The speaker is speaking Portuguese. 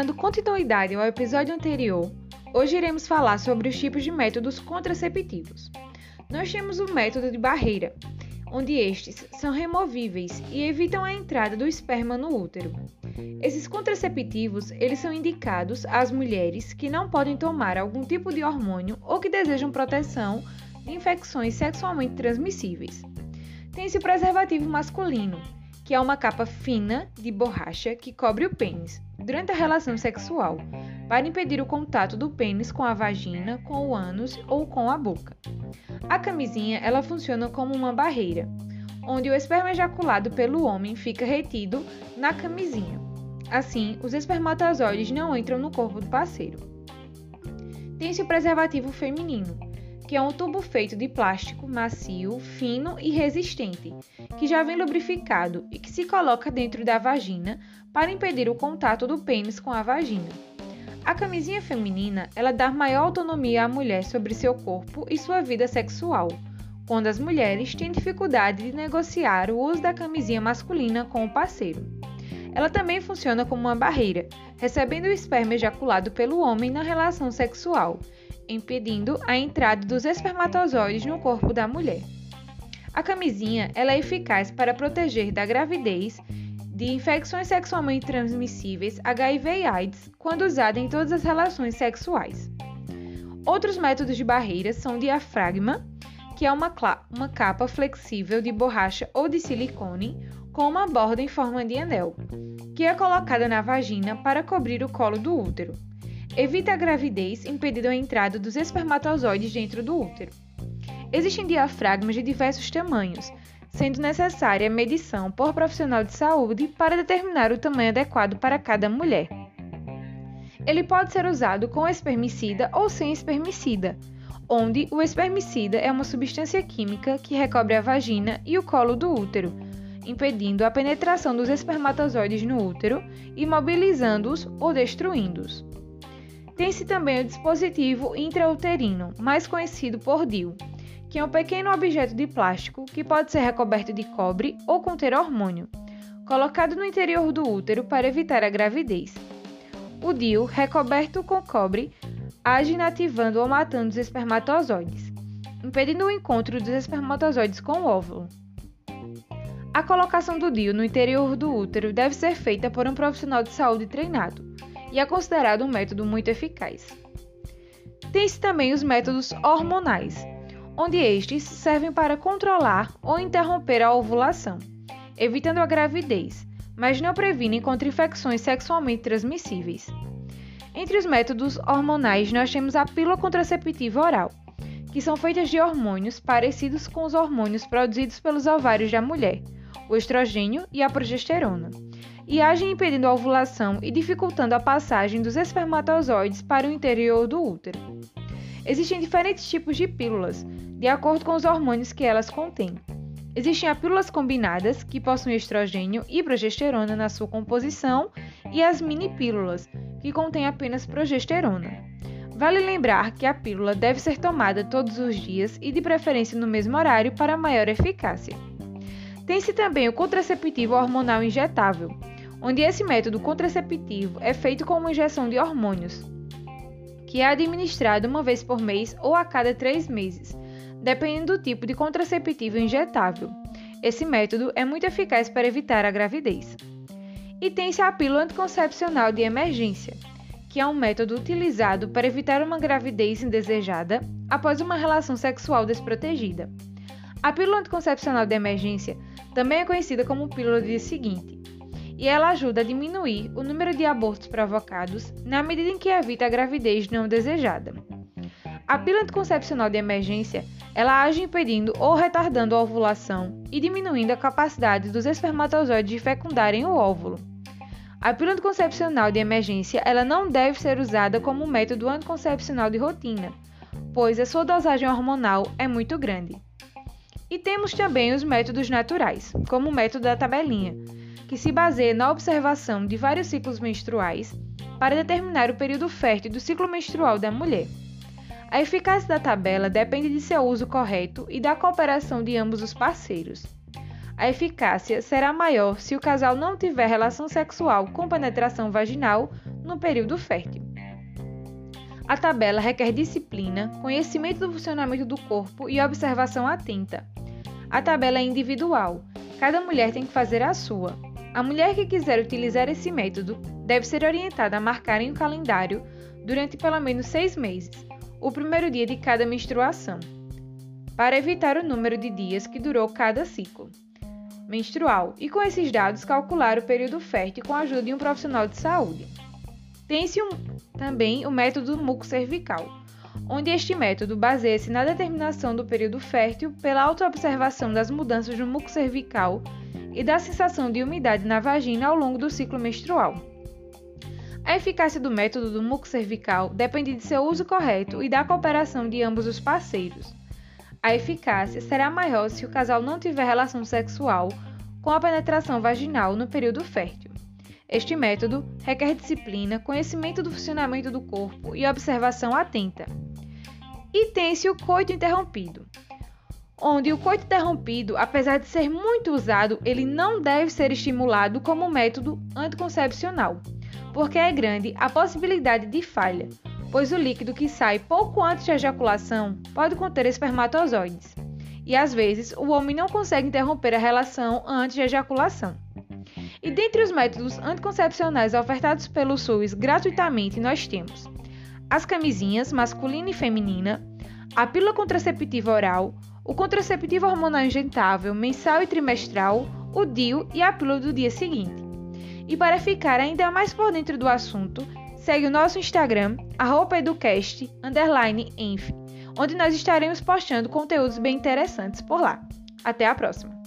Dando continuidade ao episódio anterior, hoje iremos falar sobre os tipos de métodos contraceptivos. Nós temos o método de barreira, onde estes são removíveis e evitam a entrada do esperma no útero. Esses contraceptivos, eles são indicados às mulheres que não podem tomar algum tipo de hormônio ou que desejam proteção de infecções sexualmente transmissíveis. Tem-se o preservativo masculino, que é uma capa fina de borracha que cobre o pênis durante a relação sexual, para impedir o contato do pênis com a vagina, com o ânus ou com a boca. A camisinha, ela funciona como uma barreira, onde o esperma ejaculado pelo homem fica retido na camisinha. Assim, os espermatozoides não entram no corpo do parceiro. Tem-se o preservativo feminino, que é um tubo feito de plástico macio, fino e resistente, que já vem lubrificado e que se coloca dentro da vagina para impedir o contato do pênis com a vagina. A camisinha feminina, ela dá maior autonomia à mulher sobre seu corpo e sua vida sexual, quando as mulheres têm dificuldade de negociar o uso da camisinha masculina com o parceiro. Ela também funciona como uma barreira, recebendo o esperma ejaculado pelo homem na relação sexual impedindo a entrada dos espermatozoides no corpo da mulher. A camisinha ela é eficaz para proteger da gravidez, de infecções sexualmente transmissíveis, HIV e AIDS, quando usada em todas as relações sexuais. Outros métodos de barreira são o diafragma, que é uma, uma capa flexível de borracha ou de silicone com uma borda em forma de anel, que é colocada na vagina para cobrir o colo do útero. Evita a gravidez, impedindo a entrada dos espermatozoides dentro do útero. Existem diafragmas de diversos tamanhos, sendo necessária medição por profissional de saúde para determinar o tamanho adequado para cada mulher. Ele pode ser usado com espermicida ou sem espermicida, onde o espermicida é uma substância química que recobre a vagina e o colo do útero, impedindo a penetração dos espermatozoides no útero, imobilizando-os ou destruindo-os. Tem-se também o dispositivo intrauterino, mais conhecido por DIU, que é um pequeno objeto de plástico que pode ser recoberto de cobre ou conter hormônio, colocado no interior do útero para evitar a gravidez. O DIU, recoberto com cobre, age inativando ou matando os espermatozoides, impedindo o encontro dos espermatozoides com o óvulo. A colocação do DIU no interior do útero deve ser feita por um profissional de saúde treinado e é considerado um método muito eficaz. Tem-se também os métodos hormonais, onde estes servem para controlar ou interromper a ovulação, evitando a gravidez, mas não previnem contra infecções sexualmente transmissíveis. Entre os métodos hormonais, nós temos a pílula contraceptiva oral, que são feitas de hormônios parecidos com os hormônios produzidos pelos ovários da mulher, o estrogênio e a progesterona e agem impedindo a ovulação e dificultando a passagem dos espermatozoides para o interior do útero. Existem diferentes tipos de pílulas, de acordo com os hormônios que elas contêm. Existem as pílulas combinadas, que possuem estrogênio e progesterona na sua composição, e as mini pílulas, que contêm apenas progesterona. Vale lembrar que a pílula deve ser tomada todos os dias e de preferência no mesmo horário para maior eficácia. Tem-se também o contraceptivo hormonal injetável, onde esse método contraceptivo é feito com uma injeção de hormônios, que é administrado uma vez por mês ou a cada três meses, dependendo do tipo de contraceptivo injetável. Esse método é muito eficaz para evitar a gravidez. E tem-se a pílula anticoncepcional de emergência, que é um método utilizado para evitar uma gravidez indesejada após uma relação sexual desprotegida. A pílula anticoncepcional de emergência também é conhecida como pílula do dia seguinte e ela ajuda a diminuir o número de abortos provocados na medida em que evita a gravidez não desejada. A pílula anticoncepcional de emergência ela age impedindo ou retardando a ovulação e diminuindo a capacidade dos espermatozoides de fecundarem o óvulo. A pílula anticoncepcional de emergência ela não deve ser usada como método anticoncepcional de rotina, pois a sua dosagem hormonal é muito grande. E temos também os métodos naturais, como o método da tabelinha, que se baseia na observação de vários ciclos menstruais para determinar o período fértil do ciclo menstrual da mulher. A eficácia da tabela depende de seu uso correto e da cooperação de ambos os parceiros. A eficácia será maior se o casal não tiver relação sexual com penetração vaginal no período fértil. A tabela requer disciplina, conhecimento do funcionamento do corpo e observação atenta. A tabela é individual, cada mulher tem que fazer a sua. A mulher que quiser utilizar esse método deve ser orientada a marcar em um calendário durante pelo menos seis meses o primeiro dia de cada menstruação, para evitar o número de dias que durou cada ciclo menstrual e, com esses dados, calcular o período fértil com a ajuda de um profissional de saúde. Tem-se um, também o método muco cervical, onde este método baseia-se na determinação do período fértil pela autoobservação das mudanças no muco cervical e da sensação de umidade na vagina ao longo do ciclo menstrual. A eficácia do método do muco cervical depende de seu uso correto e da cooperação de ambos os parceiros. A eficácia será maior se o casal não tiver relação sexual com a penetração vaginal no período fértil. Este método requer disciplina, conhecimento do funcionamento do corpo e observação atenta. E tem-se o coito interrompido, onde o coito interrompido, apesar de ser muito usado, ele não deve ser estimulado como método anticoncepcional, porque é grande a possibilidade de falha, pois o líquido que sai pouco antes da ejaculação pode conter espermatozoides, e às vezes o homem não consegue interromper a relação antes da ejaculação. E dentre os métodos anticoncepcionais ofertados pelo SUS gratuitamente, nós temos as camisinhas masculina e feminina, a pílula contraceptiva oral, o contraceptivo hormonal injetável mensal e trimestral, o DIU e a pílula do dia seguinte. E para ficar ainda mais por dentro do assunto, segue o nosso Instagram, educast, onde nós estaremos postando conteúdos bem interessantes por lá. Até a próxima!